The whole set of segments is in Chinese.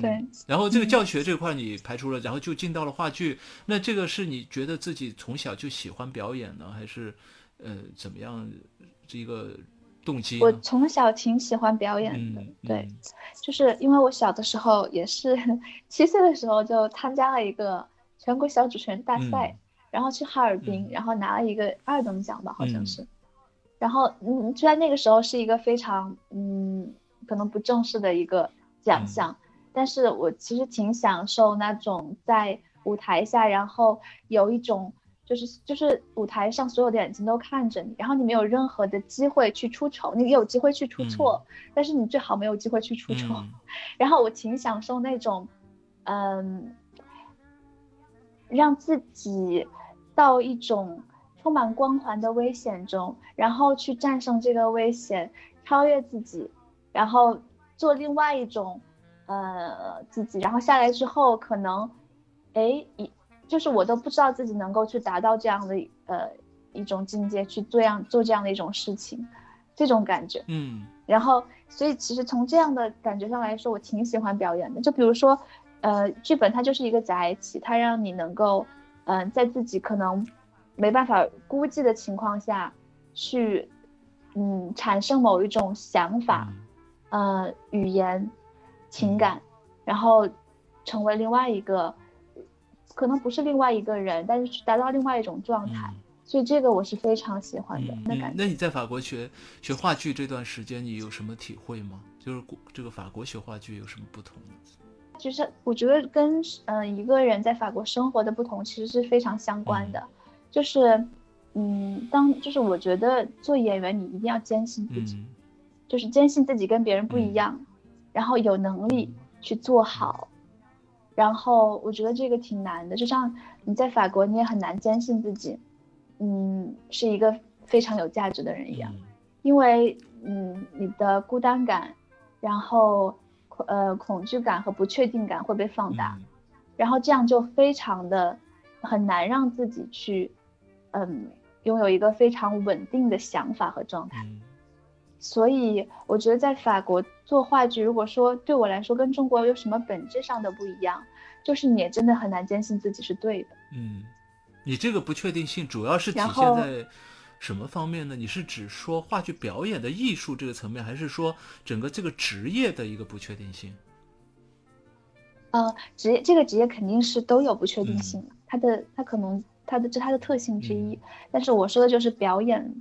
对。然后这个教学这块你排除了，然后就进到了话剧。那这个是你觉得自己从小就喜欢表演呢，还是呃怎么样？这一个动机？我从小挺喜欢表演的，对，就是因为我小的时候也是 七岁的时候就参加了一个全国小主持人大赛，然后去哈尔滨，然后拿了一个二等奖吧，好像是。然后，嗯，就在那个时候是一个非常，嗯，可能不正式的一个奖项，但是我其实挺享受那种在舞台下，然后有一种就是就是舞台上所有的眼睛都看着你，然后你没有任何的机会去出丑，你有机会去出错，但是你最好没有机会去出丑。然后我挺享受那种，嗯，让自己到一种。充满光环的危险中，然后去战胜这个危险，超越自己，然后做另外一种，呃，自己，然后下来之后，可能，哎，一就是我都不知道自己能够去达到这样的呃一种境界，去做样做这样的一种事情，这种感觉，嗯，然后，所以其实从这样的感觉上来说，我挺喜欢表演的。就比如说，呃，剧本它就是一个载体，它让你能够，嗯，在自己可能。没办法估计的情况下，去，嗯，产生某一种想法，呃，语言，情感，然后，成为另外一个，可能不是另外一个人，但是达到另外一种状态，所以这个我是非常喜欢的。那感那你在法国学学话剧这段时间，你有什么体会吗？就是这个法国学话剧有什么不同？其实我觉得跟嗯一个人在法国生活的不同，其实是非常相关的。就是，嗯，当就是我觉得做演员，你一定要坚信自己，就是坚信自己跟别人不一样，然后有能力去做好。然后我觉得这个挺难的，就像你在法国，你也很难坚信自己，嗯，是一个非常有价值的人一样，因为嗯，你的孤单感，然后呃恐惧感和不确定感会被放大，然后这样就非常的很难让自己去。嗯，拥有一个非常稳定的想法和状态，所以我觉得在法国做话剧，如果说对我来说跟中国有什么本质上的不一样，就是你也真的很难坚信自己是对的。嗯，你这个不确定性主要是体现在什么方面呢？你是指说话剧表演的艺术这个层面，还是说整个这个职业的一个不确定性？呃，职业这个职业肯定是都有不确定性的，它的它可能。它的这它的特性之一，但是我说的就是表演，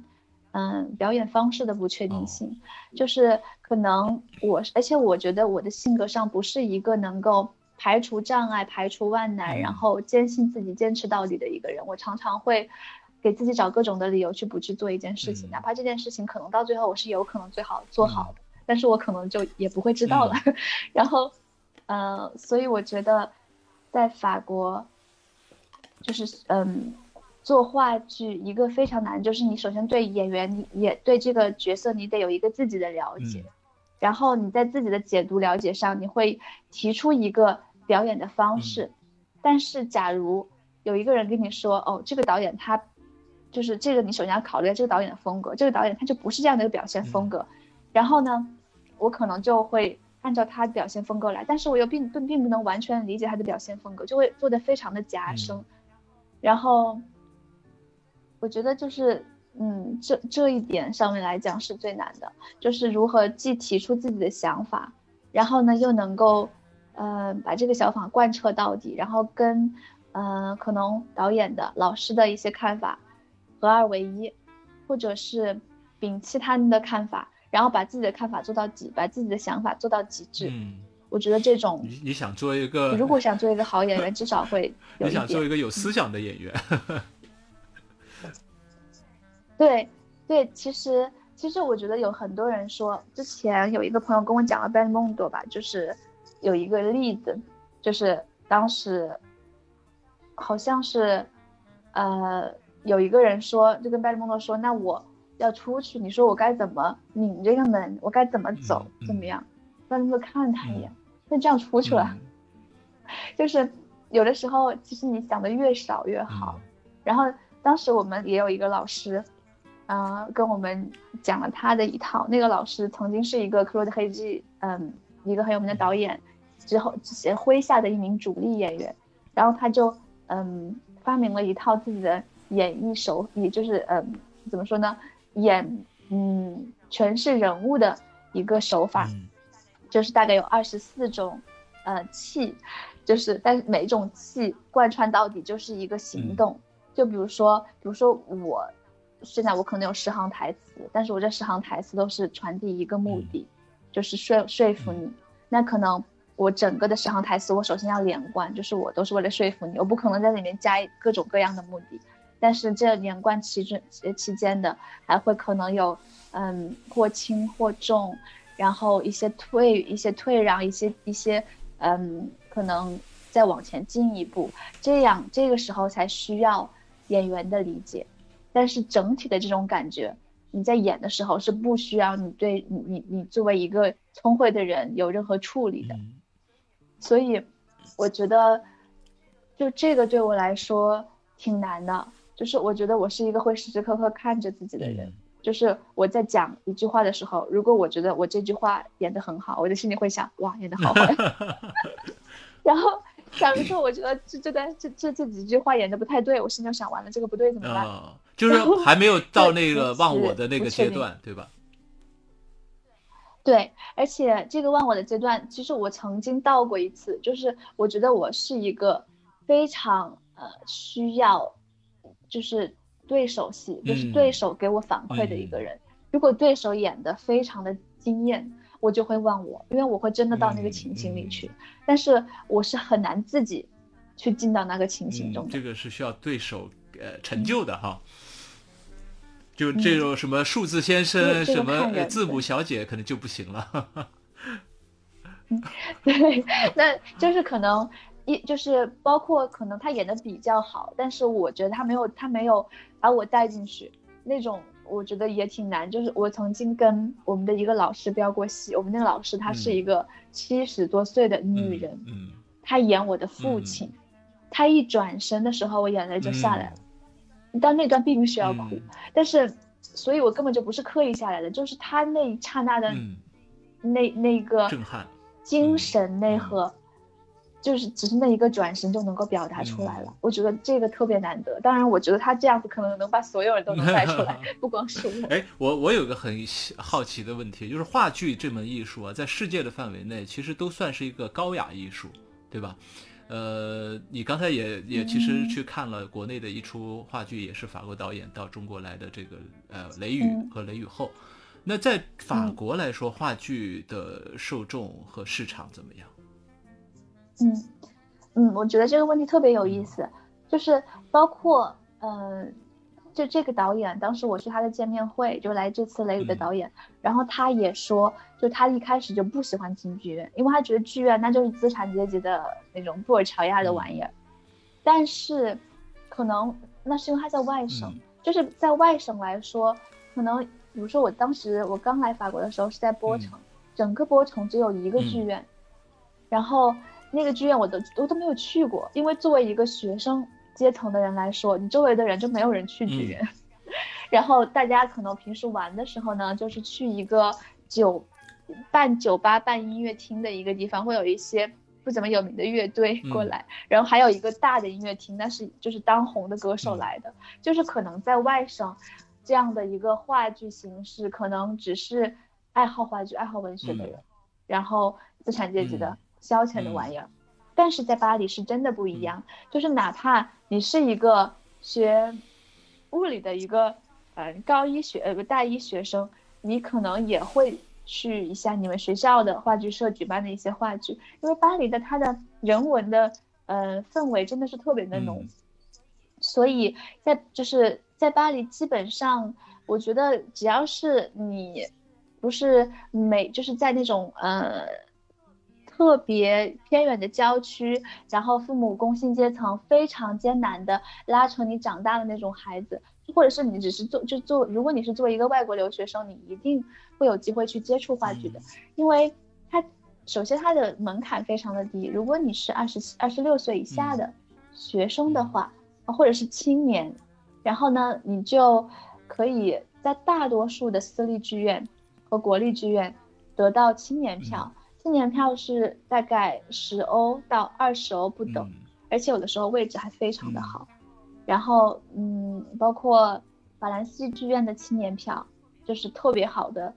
嗯，表演方式的不确定性，就是可能我，而且我觉得我的性格上不是一个能够排除障碍、排除万难，然后坚信自己坚持到底的一个人。我常常会给自己找各种的理由去不去做一件事情，哪怕这件事情可能到最后我是有可能最好做好的，但是我可能就也不会知道了。然后，呃，所以我觉得在法国。就是嗯，做话剧一个非常难，就是你首先对演员，你也对这个角色，你得有一个自己的了解，然后你在自己的解读了解上，你会提出一个表演的方式。但是假如有一个人跟你说，哦，这个导演他就是这个，你首先要考虑这个导演的风格，这个导演他就不是这样的一个表现风格。然后呢，我可能就会按照他的表现风格来，但是我又并并并不能完全理解他的表现风格，就会做的非常的夹生。然后，我觉得就是，嗯，这这一点上面来讲是最难的，就是如何既提出自己的想法，然后呢又能够，呃，把这个想法贯彻到底，然后跟，呃，可能导演的老师的一些看法合二为一，或者是摒弃他们的看法，然后把自己的看法做到极，把自己的想法做到极致。我觉得这种，你你想做一个，如果想做一个好演员，至少会 你想做一个有思想的演员。对对，其实其实我觉得有很多人说，之前有一个朋友跟我讲了贝蒙多吧，就是有一个例子，就是当时好像是呃有一个人说，就跟贝蒙多说，那我要出去，你说我该怎么拧这个门，我该怎么走，怎么样？让他们看他一眼，那这样出去了，就是有的时候，其实你想的越少越好。然后当时我们也有一个老师，嗯，跟我们讲了他的一套。那个老师曾经是一个克罗德黑吉，嗯，一个很有名的导演，之后麾下的一名主力演员，然后他就嗯发明了一套自己的演绎手，也就是嗯怎么说呢，演嗯诠释人物的一个手法，就是大概有二十四种呃气，就是但是每一种气贯穿到底就是一个行动，就比如说比如说我现在我可能有十行台词，但是我这十行台词都是传递一个目的，就是说说服你，那可能。我整个的十行台词，我首先要连贯，就是我都是为了说服你，我不可能在里面加各种各样的目的。但是这连贯期间期间的，还会可能有，嗯，或轻或重，然后一些退一些退让，一些一些，嗯，可能再往前进一步，这样这个时候才需要演员的理解。但是整体的这种感觉，你在演的时候是不需要你对你你你作为一个聪慧的人有任何处理的。所以，我觉得，就这个对我来说挺难的。就是我觉得我是一个会时时刻刻看着自己的人。就是我在讲一句话的时候，如果我觉得我这句话演得很好，我的心里会想：哇，演得好好。然后，假如说我觉得这这段这这这几句话演的不太对，我心里就想：完了，这个不对怎么办？就是还没有 到那个忘我的那个阶段，对吧？对，而且这个忘我的阶段，其实我曾经到过一次，就是我觉得我是一个非常呃需要，就是对手戏，就是对手给我反馈的一个人。如果对手演的非常的惊艳，我就会忘我，因为我会真的到那个情形里去。但是我是很难自己去进到那个情形中。这个是需要对手呃成就的哈。就这种什么数字先生、什么字母小姐，可能就不行了。对，那就是可能一就是包括可能他演的比较好，但是我觉得他没有他没有把我带进去，那种我觉得也挺难。就是我曾经跟我们的一个老师飙过戏，我们那个老师她是一个七十多岁的女人，嗯，她演我的父亲，她一转身的时候，我眼泪就下来了。但那段并不需要哭，但是，所以我根本就不是刻意下来的，就是她那一刹那的，那那个震撼，精神内核，就是只是那一个转身就能够表达出来了。我觉得这个特别难得。当然，我觉得他这样子可能能把所有人都能带出来，不光是我。哎，我我有个很好奇的问题，就是话剧这门艺术啊，在世界的范围内，其实都算是一个高雅艺术，对吧？呃，你刚才也也其实去看了国内的一出话剧，也是法国导演到中国来的这个呃《雷雨》和《雷雨后》。那在法国来说，话剧的受众和市场怎么样？嗯嗯，我觉得这个问题特别有意思，就是包括嗯。就这个导演，当时我去他的见面会，就来这次雷雨的导演，然后他也说，就他一开始就不喜欢进剧院，因为他觉得剧院那就是资产阶级的那种布尔乔亚的玩意儿。但是，可能那是因为他在外省，就是在外省来说，可能比如说我当时我刚来法国的时候是在波城，整个波城只有一个剧院，然后那个剧院我都我都没有去过，因为作为一个学生。阶层的人来说，你周围的人就没有人去剧院，然后大家可能平时玩的时候呢，就是去一个酒，办酒吧、办音乐厅的一个地方，会有一些不怎么有名的乐队过来，然后还有一个大的音乐厅，那是就是当红的歌手来的，就是可能在外省，这样的一个话剧形式，可能只是爱好话剧、爱好文学的人，然后资产阶级的消遣的玩意儿。但是在巴黎是真的不一样，就是哪怕你是一个学物理的一个嗯高一学呃大一学生，你可能也会去一下你们学校的话剧社举办的一些话剧，因为巴黎的它的人文的呃氛围真的是特别的浓，所以在就是在巴黎基本上，我觉得只要是你不是每就是在那种呃。特别偏远的郊区，然后父母工薪阶层非常艰难的拉扯你长大的那种孩子，或者是你只是做就做，如果你是作为一个外国留学生，你一定会有机会去接触话剧的，因为它首先它的门槛非常的低，如果你是二十七、二十六岁以下的学生的话，或者是青年，然后呢，你就可以在大多数的私立剧院和国立剧院得到青年票。青年票是大概十欧到二十欧不等，而且有的时候位置还非常的好。然后，嗯，包括法兰西剧院的青年票，就是特别好的，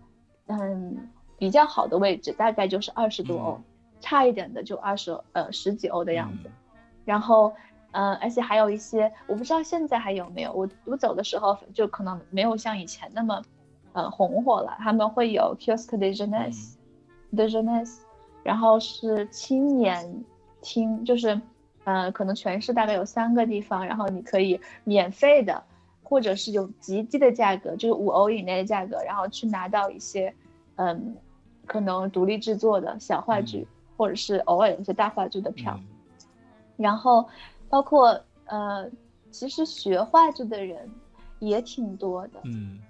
嗯，比较好的位置，大概就是二十多欧，差一点的就二十呃十几欧的样子。然后，嗯，而且还有一些，我不知道现在还有没有。我我走的时候就可能没有像以前那么，呃，红火了。他们会有 Kiosque de Jeunesse，de Jeunesse，然后是青年厅，就是，呃，可能全市大概有三个地方，然后你可以免费的，或者是有极低的价格，就是五欧以内的价格，然后去拿到一些，嗯，可能独立制作的小话剧，或者是偶尔有些大话剧的票。然后，包括呃，其实学话剧的人也挺多的。嗯，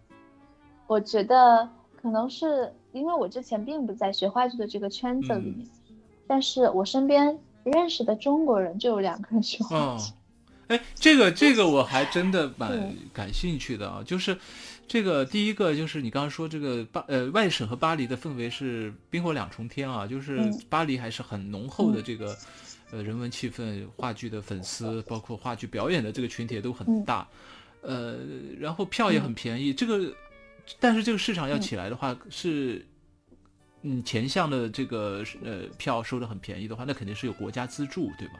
我觉得可能是因为我之前并不在学话剧的这个圈子里面，但是我身边认识的中国人就有两个人学话剧。哎，这个这个我还真的 蛮感兴趣的啊，就是这个第一个就是你刚刚说这个巴呃外省和巴黎的氛围是冰火两重天啊，就是巴黎还是很浓厚的这个。呃，人文气氛，话剧的粉丝，包括话剧表演的这个群体都很大，呃，然后票也很便宜。这个，但是这个市场要起来的话，是，嗯，前项的这个呃票收的很便宜的话，那肯定是有国家资助，对吧？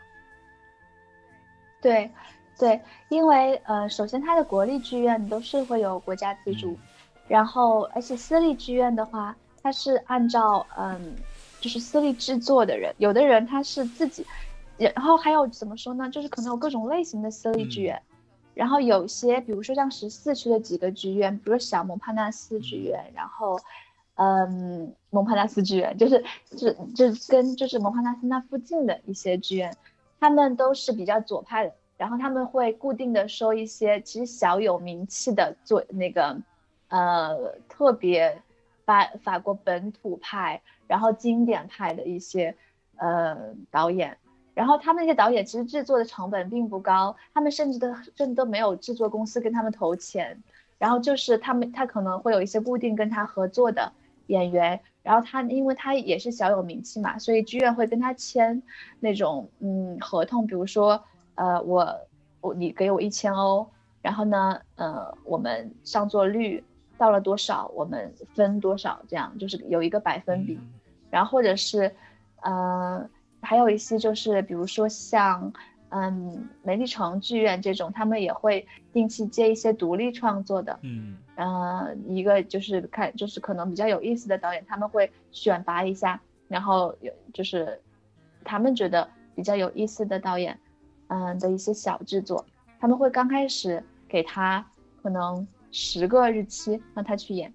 对，对，因为呃，首先它的国立剧院都是会有国家资助，然后而且私立剧院的话，它是按照嗯。就是私立制作的人，有的人他是自己，然后还有怎么说呢？就是可能有各种类型的私立剧院，然后有些，比如说像十四区的几个剧院，比如小蒙帕纳斯剧院，然后，嗯，蒙帕纳斯剧院，就是就就跟就是蒙帕纳斯那附近的一些剧院，他们都是比较左派的，然后他们会固定的收一些其实小有名气的做那个，呃，特别法法国本土派。然后经典派的一些，呃导演，然后他们那些导演其实制作的成本并不高，他们甚至都甚至都没有制作公司跟他们投钱，然后就是他们他可能会有一些固定跟他合作的演员，然后他因为他也是小有名气嘛，所以剧院会跟他签那种嗯合同，比如说呃我我你给我一千欧，然后呢呃我们上座率到了多少，我们分多少，这样就是有一个百分比。然后或者是，呃，还有一些就是，比如说像，嗯，梅丽城剧院这种，他们也会定期接一些独立创作的，嗯，呃，一个就是看，就是可能比较有意思的导演，他们会选拔一下，然后有就是，他们觉得比较有意思的导演，嗯的一些小制作，他们会刚开始给他可能十个日期让他去演。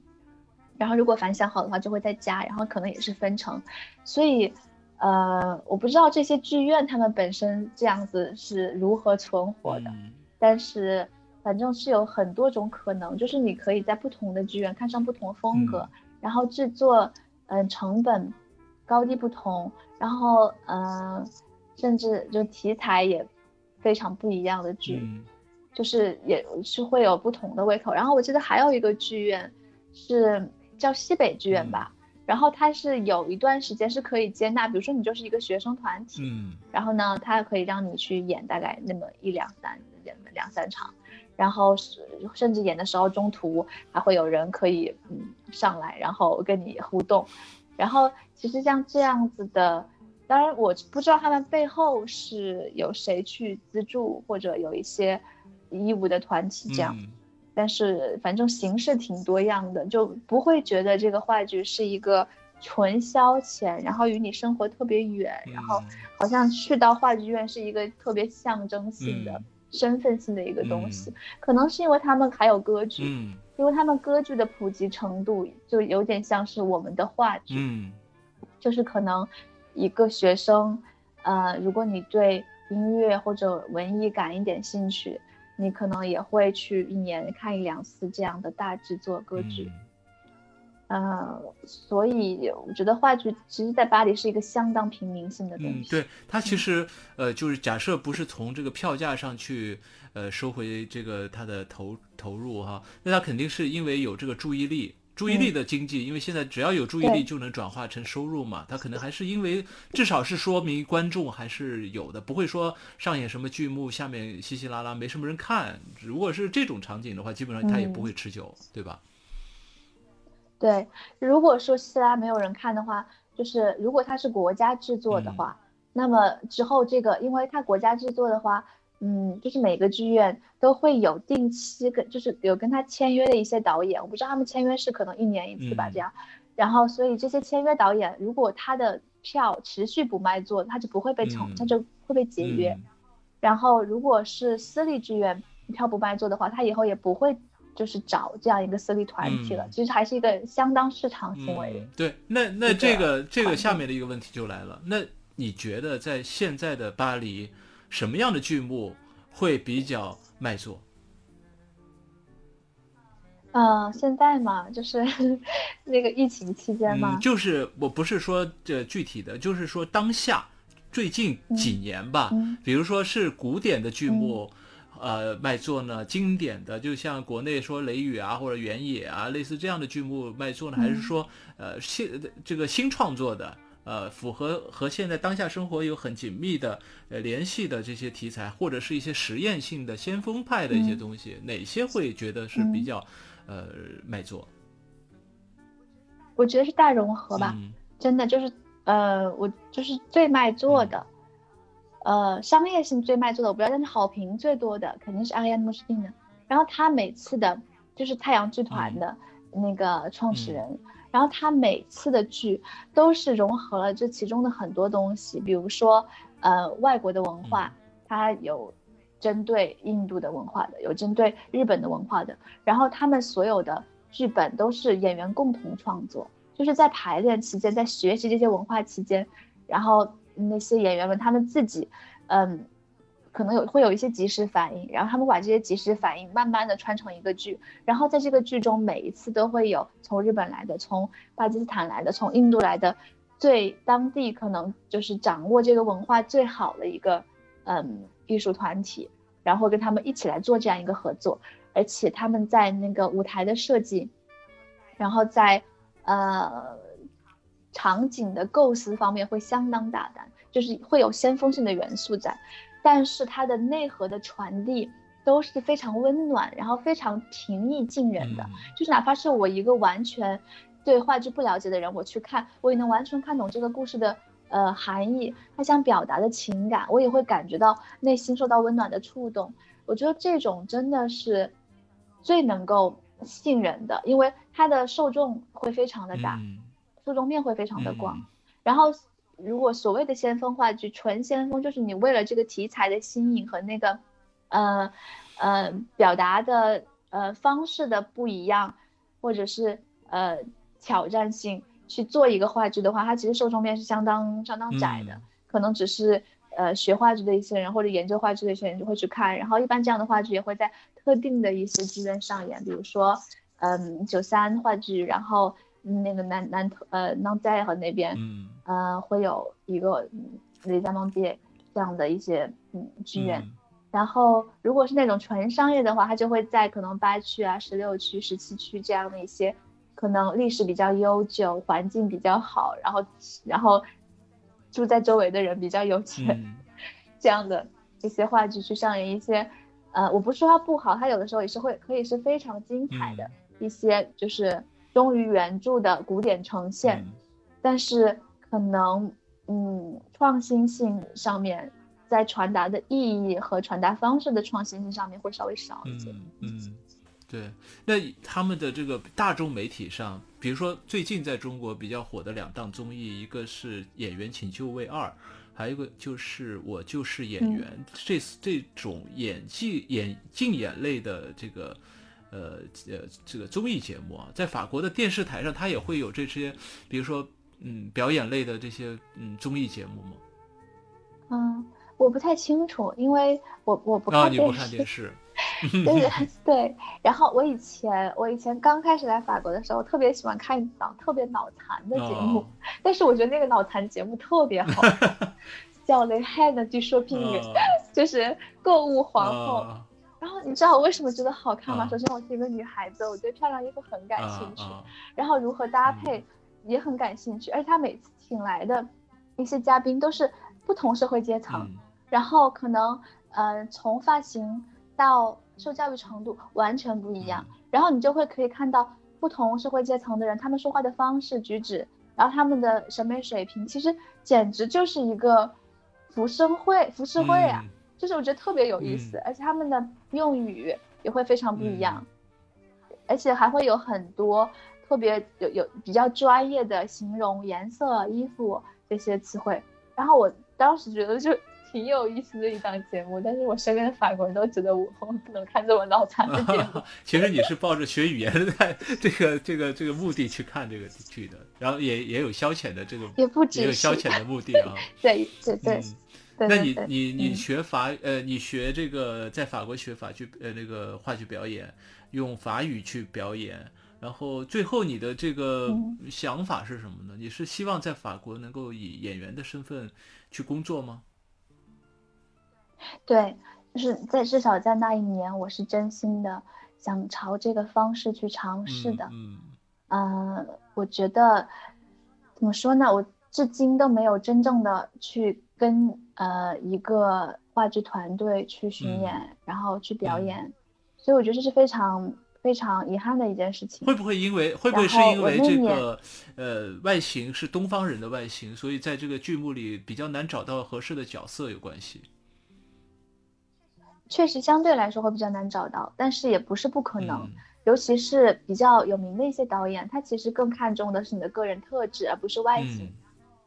然后如果反响好的话，就会再加，然后可能也是分成，所以，呃，我不知道这些剧院他们本身这样子是如何存活的，但是反正是有很多种可能，就是你可以在不同的剧院看上不同风格，然后制作，嗯，成本高低不同，然后嗯，甚至就题材也非常不一样的剧，就是也是会有不同的胃口。然后我记得还有一个剧院是。叫西北剧院吧，然后它是有一段时间是可以接纳，比如说你就是一个学生团体，嗯，然后呢，它可以让你去演大概那么一两三演两三场，然后是甚至演的时候中途还会有人可以嗯上来，然后跟你互动，然后其实像这样子的，当然我不知道他们背后是有谁去资助或者有一些义务的团体这样。但是反正形式挺多样的，就不会觉得这个话剧是一个纯消遣，然后与你生活特别远，然后好像去到话剧院是一个特别象征性的、身份性的一个东西。可能是因为他们还有歌剧，因为他们歌剧的普及程度就有点像是我们的话剧，就是可能一个学生，呃，如果你对音乐或者文艺感一点兴趣。你可能也会去一年看一两次这样的大制作歌剧，呃，所以我觉得话剧其实，在巴黎是一个相当平民性的东西。嗯，对，它其实呃，就是假设不是从这个票价上去呃收回这个它的投投入哈，那它肯定是因为有这个注意力，注意力的经济，因为现在只要有注意力就能转化成收入嘛。他可能还是因为至少是说明观众还是有的，不会说上演什么剧目下面稀稀拉拉没什么人看。如果是这种场景的话，基本上他也不会持久，对吧？对，如果说稀拉没有人看的话，就是如果它是国家制作的话，那么之后这个，因为它国家制作的话。嗯，就是每个剧院都会有定期跟，就是有跟他签约的一些导演，我不知道他们签约是可能一年一次吧，这样。然后，所以这些签约导演，如果他的票持续不卖座，他就不会被惩，他就会被解约。然后，如果是私立剧院票不卖座的话，他以后也不会就是找这样一个私立团体了。其实还是一个相当市场行为。对，那那这个这个下面的一个问题就来了，那你觉得在现在的巴黎？什么样的剧目会比较卖座？嗯，现在嘛，就是 那个疫情期间嘛，就是我不是说这具体的，就是说当下最近几年吧，比如说是古典的剧目，呃，卖座呢，经典的，就像国内说《雷雨》啊或者《原野》啊，类似这样的剧目卖座呢，还是说呃新这个新创作的？呃，符合和现在当下生活有很紧密的呃联系的这些题材，或者是一些实验性的先锋派的一些东西，哪些会觉得是比较呃卖座？我觉得是大融合吧，真的就是呃，我就是最卖座的，呃，商业性最卖座的我不知道，但是好评最多的肯定是阿里安诺斯汀的。然后他每次的，就是太阳剧团的那个创始人。然后他每次的剧都是融合了这其中的很多东西，比如说，呃，外国的文化，它有针对印度的文化的，有针对日本的文化的。然后他们所有的剧本都是演员共同创作，就是在排练期间，在学习这些文化期间，然后那些演员们他们自己，嗯。可能有会有一些即时反应，然后他们把这些即时反应慢慢的穿成一个剧，然后在这个剧中每一次都会有从日本来的、从巴基斯坦来的、从印度来的，最当地可能就是掌握这个文化最好的一个嗯艺术团体，然后跟他们一起来做这样一个合作，而且他们在那个舞台的设计，然后在呃场景的构思方面会相当大胆，就是会有先锋性的元素在。但是它的内核的传递都是非常温暖，然后非常平易近人的。就是哪怕是我一个完全对话剧不了解的人，我去看，我也能完全看懂这个故事的呃含义，他想表达的情感，我也会感觉到内心受到温暖的触动。我觉得这种真的是最能够信任的，因为它的受众会非常的大，受众面会非常的广，然后。如果所谓的先锋话剧，纯先锋就是你为了这个题材的新颖和那个，呃，呃，表达的呃方式的不一样，或者是呃挑战性去做一个话剧的话，它其实受众面是相当相当窄的，可能只是呃学话剧的一些人或者研究话剧的一些人就会去看，然后一般这样的话剧也会在特定的一些剧院上演，比如说嗯九三话剧，然后。那个南南特呃南在和那边，嗯，呃会有一个雷加蒙街这样的一些嗯剧院，然后如果是那种纯商业的话，它就会在可能八区啊、十六区、十七区这样的一些可能历史比较悠久、环境比较好，然后然后住在周围的人比较有钱 这样的一些话剧去上演一些，呃，我不是说它不好，它有的时候也是会可以是非常精彩的一些就是。忠于原著的古典呈现，但是可能嗯创新性上面，在传达的意义和传达方式的创新性上面会稍微少一些。嗯，对。那他们的这个大众媒体上，比如说最近在中国比较火的两档综艺，一个是《演员请就位二》，还有一个就是《我就是演员》。这这种演技演竞演类的这个。呃呃，这个综艺节目啊，在法国的电视台上，它也会有这些，比如说，嗯，表演类的这些嗯综艺节目吗？嗯，我不太清楚，因为我我不看电视。对 对。然后我以前我以前刚开始来法国的时候，特别喜欢看一档特别脑残的节目，但是我觉得那个脑残节目特别好，叫《雷汉的据说拼音》，就是购物皇后。然后你知道我为什么觉得好看吗？啊。首先我是一个女孩子，我对漂亮衣服很感啊兴趣，啊。然后如何搭配也很感兴趣，而且他每次请来的一些嘉宾都是不同社会阶层，嗯。然后可能呃从发型到受教育程度完全不一样，嗯。然后你就会可以看到不同社会阶层的人，他们说话的方式举止，然后他们的审美水平，其实简直就是一个浮生会浮世绘啊，嗯就是我觉得特别有意思，嗯而且他们的用语也会非常不一样，嗯而且还会有很多特别有有比较专业的形容颜色、衣服这些词汇。然后我当时觉得就挺有意思的一档节目，但是我身边的法国人都觉得我我不能看这么脑残的节目。其实你是抱着学语言的这个这个这个目的去看这个剧的，然后也也有消遣的这个，也不只也有消遣的目的啊。对对对你对对你你嗯学法呃，你学这个在法国学法剧呃那个话剧表演，用法语去表演，然后最后你的这个嗯想法是什么呢？你是希望在法国能够以演员的身份去工作吗？对，就是在至少在那一年，我是真心的想朝这个方式去尝试的。嗯嗯，我觉得怎么说呢？我至今都没有真正的去跟呃一个话剧团队去巡嗯演，然后去表嗯演，所以我觉得这是非常非常遗憾的一件事情。会不会因为会不会是因为这个呃外形是东方人的外形，所以在这个剧目里比较难找到合适的角色有关系？确实相对来说会比较难找到，但是也不是不可能。嗯尤其是比较有名的一些导演，他其实更看重的是你的个人特质，而不是外形。嗯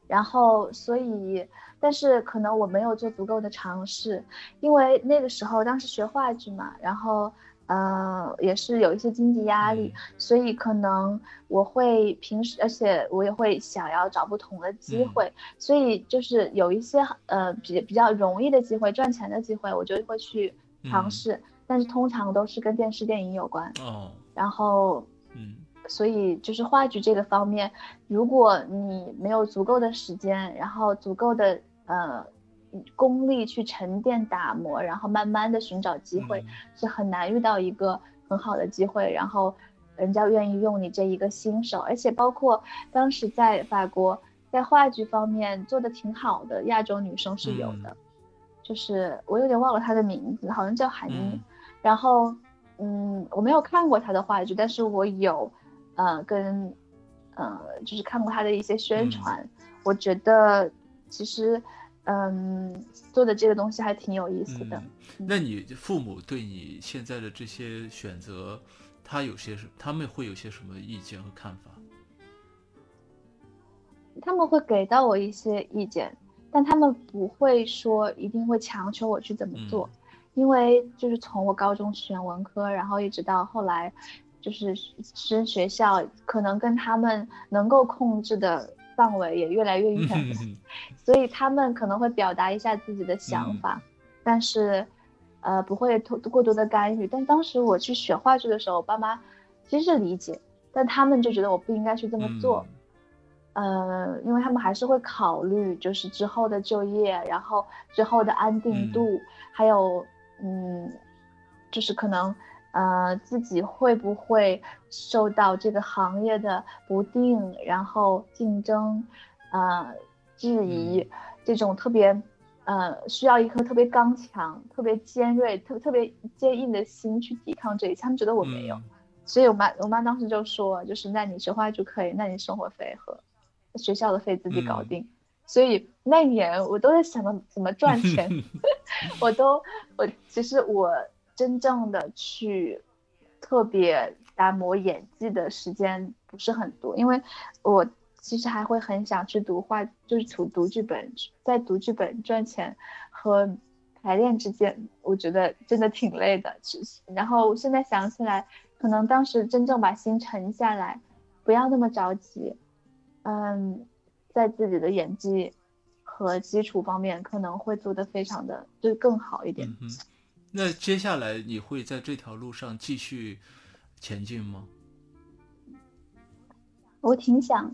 然后，所以，但是可能我没有做足够的尝试，因为那个时候当时学话剧嘛，然后，呃，也是有一些经济压力，嗯。所以可能我会平时，而且我也会想要找不同的机嗯。会，所以就是有一些呃比比较容易的机会、赚钱的机会，我就会去尝嗯。试，但是通常都是跟电视电影有关，哦。然后嗯所以就是话剧这个方面，如果你没有足够的时间，然后足够的呃功力去沉淀打磨，然后慢慢的寻找机会，嗯。是很难遇到一个很好的机会，然后人家愿意用你这一个新手，而且包括当时在法国，在话剧方面做的挺好的亚洲女生是有的，嗯。就是我有点忘了她的名字，好像叫韩妮，嗯。然后嗯，我没有看过她的话剧，但是我有呃跟呃就是看过他的一些宣传，我觉得其实嗯做的这个东西还挺有意思的。嗯，那你父母对你现在的这些选择，他有些什他们会有些什么意见和看法？他们会给到我一些意见，但他们不会说一定会强求我去怎么做，因为就是从我高中选文科，然后一直到后来，就是升学校，可能跟他们能够控制的范围也越来越远，所以他们可能会表达一下自己的想法，但是呃不会过过多的干预。但当时我去学话剧的时候，我爸妈其实是理解，但他们就觉得我不应该去这么做。嗯呃，因为他们还是会考虑，就是之后的就业，然后之后的安定度，还有，嗯，就是可能，呃，自己会不会受到这个行业的不定，然后竞争，呃，质疑，嗯这种特别，呃，需要一颗特别刚强、特别尖锐、特特别坚硬的心去抵抗这一切。他们觉得我没有，嗯所以我妈我妈当时就说，就是那你学坏就可以，那你生活费和学校的费自己搞定。所以那年我都在想着怎么赚钱，我都我其实我真正的去特别打磨演技的时间不是很多，因为我其实还会很想去读话，就是读读剧本，在读剧本赚钱和排练之间，我觉得真的挺累的。其实，然后现在想起来，可能当时真正把心沉下来，不要那么着急，嗯，在自己的演技和基础方面可能会做得非常的就更好一点。嗯哼，那接下来你会在这条路上继续前进吗？我挺想，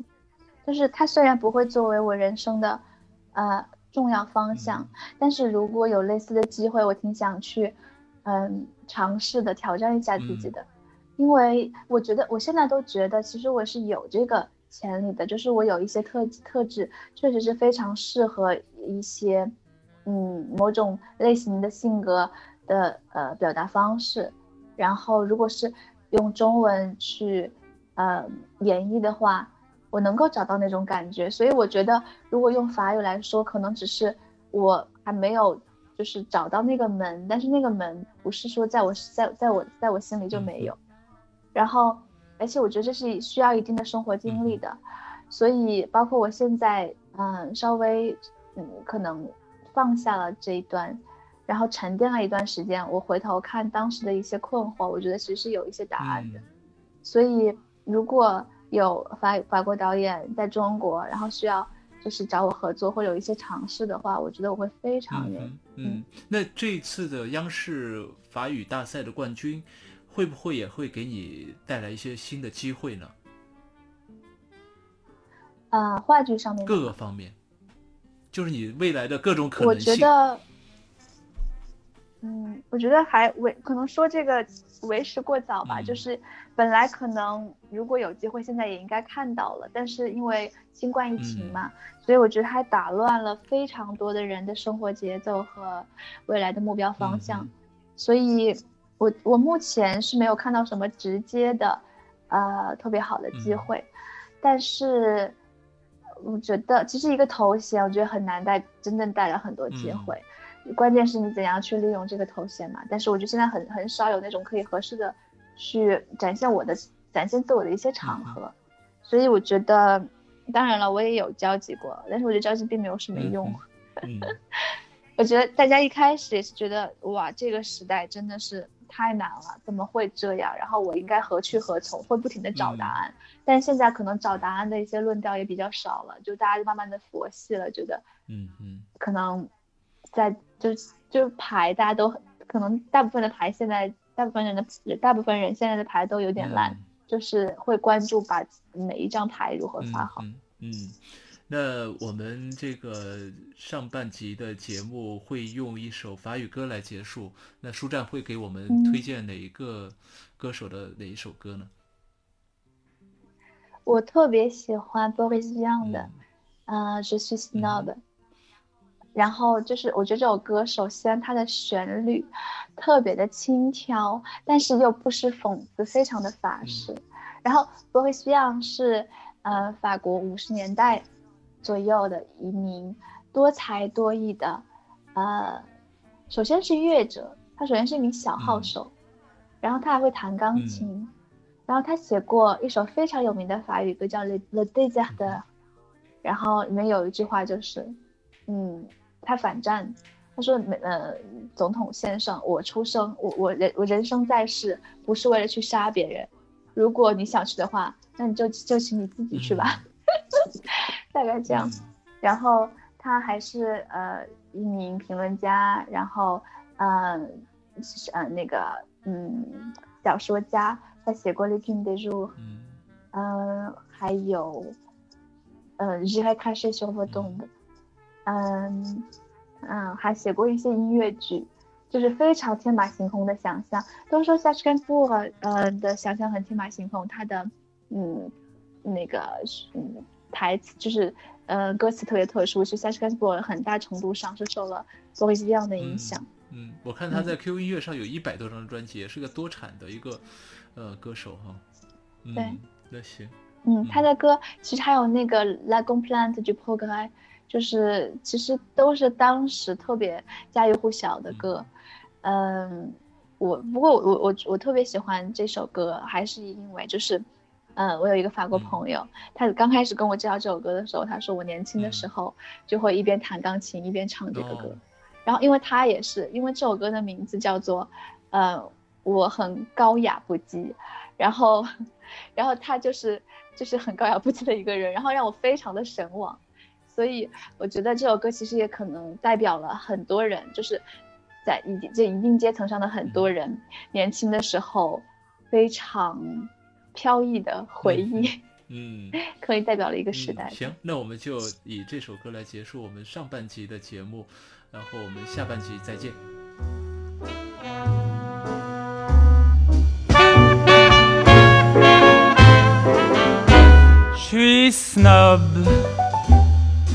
就是它虽然不会作为我人生的呃重要方向，但是如果有类似的机会，我挺想去嗯尝试的挑战一下自己的，因为我觉得我现在都觉得其实我是有这个潜力的，就是我有一些特特质，确实是非常适合一些嗯某种类型的性格的呃表达方式，然后如果是用中文去呃演绎的话。我能够找到那种感觉，所以我觉得，如果用法语来说，可能只是我还没有就是找到那个门，但是那个门不是说在我在在我在我心里就没有。然后，而且我觉得这是需要一定的生活经历的，所以包括我现在，嗯，稍微嗯可能放下了这一段，然后沉淀了一段时间，我回头看当时的一些困惑，我觉得其实是有一些答案的。所以如果。有法法国导演在中国，然后需要就是找我合作或有一些尝试的话，我觉得我会非常愿意。嗯，那这一次的央视法语大赛的冠军，会不会也会给你带来一些新的机会呢？啊，话剧上面各个方面，就是你未来的各种可能性。我觉得。嗯，我觉得还为可能说这个为时过早吧。就是本来可能如果有机会，现在也应该看到了，但是因为新冠疫情嘛，所以我觉得还打乱了非常多的人的生活节奏和未来的目标方向。所以，我我目前是没有看到什么直接的，呃，特别好的机会。但是，我觉得其实一个头衔，我觉得很难带真正带来很多机会。关键是你怎样去利用这个头衔嘛？但是我觉得现在很很少有那种可以合适的去展现我的、展现自我的一些场合，所以我觉得，当然了，我也有交集过，但是我觉得交集并没有什么用。我觉得大家一开始也是觉得哇，这个时代真的是太难了，怎么会这样？然后我应该何去何从？会不停的找答案，但现在可能找答案的一些论调也比较少了，就大家就慢慢的佛系了，觉得嗯嗯，可能在。就就牌，大家都可能大部分的牌现在，大部分人的大部分人现在的牌都有点烂，就是会关注把每一张牌如何发好。嗯，那我们这个上半集的节目会用一首法语歌来结束。那舒战会给我们推荐哪一个歌手的哪一首歌呢？我特别喜欢 Boris Vian 的，呃，Je suis snob。然后就是，我觉得这首歌，首先它的旋律特别的轻佻，但是又不失讽刺，非常的法式。然后，Boris Vian 是呃法国五十年代左右的一名多才多艺的，呃，首先是乐者，他首先是一名小号手，然后他还会弹钢琴，然后他写过一首非常有名的法语歌叫《Le Désert》，然后里面有一句话就是，嗯。他反战，他说：“呃，总统先生，我出生，我我人我人生在世，不是为了去杀别人。如果你想去的话，那你就就请你自己去吧。”大概这样。然后他还是呃一名评论家，然后嗯呃那个嗯小说家，他写过《Le King des Jours》，嗯，还有嗯《Je vais cacher sur tombes》。嗯嗯嗯，还写过一些音乐剧，就是非常天马行空的想象。都说 s a c h g a n 呃的想象很天马行空，他的嗯那个嗯台词就是呃歌词特别特殊，是 s a c h g a n 很大程度上是受了 Vian 的影响。嗯，我看他在 QQ 音乐上有一百多张专辑，也是个多产的一个呃歌手哈。对，那行。嗯，他的歌其实还有那个 La Complante du Progrès。就是其实都是当时特别家喻户晓的歌，嗯，我不过我我我特别喜欢这首歌，还是因为就是，嗯，我有一个法国朋友，他刚开始跟我介绍这首歌的时候，他说我年轻的时候就会一边弹钢琴一边唱这个歌，然后因为他也是因为这首歌的名字叫做，呃，我很高雅不羁，然后，然后他就是就是很高雅不羁的一个人，然后让我非常的神往。所以我觉得这首歌其实也可能代表了很多人，就是在一这一定阶层上的很多人、年轻的时候非常飘逸的回忆。嗯，可以代表了一个时代、行，那我们就以这首歌来结束我们上半集的节目，然后我们下半集再见。She's snub.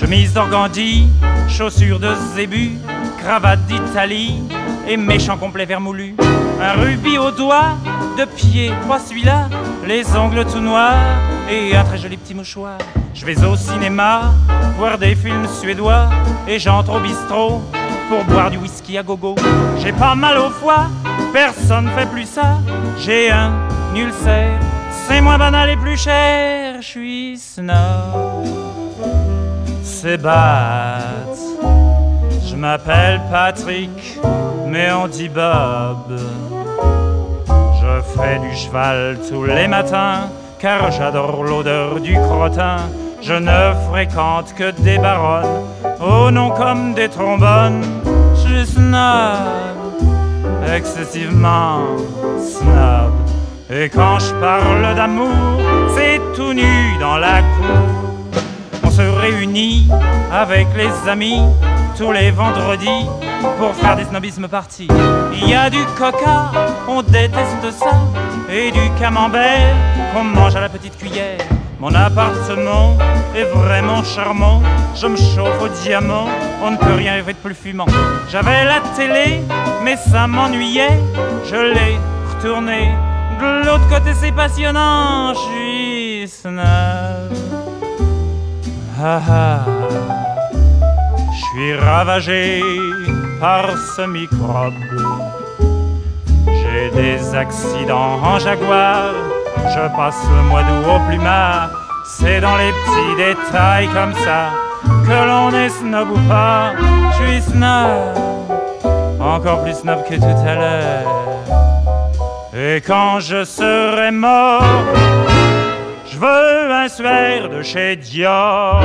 Chemise d'organdie, chaussures de zébu, cravate d'Italie et méchant complet vermoulu. Un rubis au doigt, de pied, pas celui-là, les ongles tout noirs et un très joli petit mouchoir. Je vais au cinéma, voir des films suédois et j'entre au bistrot pour boire du whisky à gogo. J'ai pas mal au foie, personne fait plus ça. J'ai un ulcère, c'est moins banal et plus cher. Je suis snob, Je m'appelle Patrick, mais on dit Bob. Je fais du cheval tous les matins, car j'adore l'odeur du crottin. Je ne fréquente que des baronnes, au nom comme des trombones. Je suis snob, excessivement snob. Et quand je parle d'amour, c'est tout nu dans la cour. Se réunit avec les amis tous les vendredis pour faire des snobismes partis. Il y a du coca, on déteste ça, et du camembert qu'on mange à la petite cuillère. Mon appartement est vraiment charmant, je me chauffe au diamant, on ne peut rien rêver de plus fumant. J'avais la télé, mais ça m'ennuyait, je l'ai retournée. De l'autre côté c'est passionnant, je suis snob. Ah ah. Je suis ravagé par ce microbe. J'ai des accidents en jaguar, je passe le mois d'août au plumard. C'est dans les petits détails comme ça que l'on est snob ou pas. Je suis snob, encore plus snob que tout à l'heure. Et quand je serai mort, veux un sphère de chez Dior.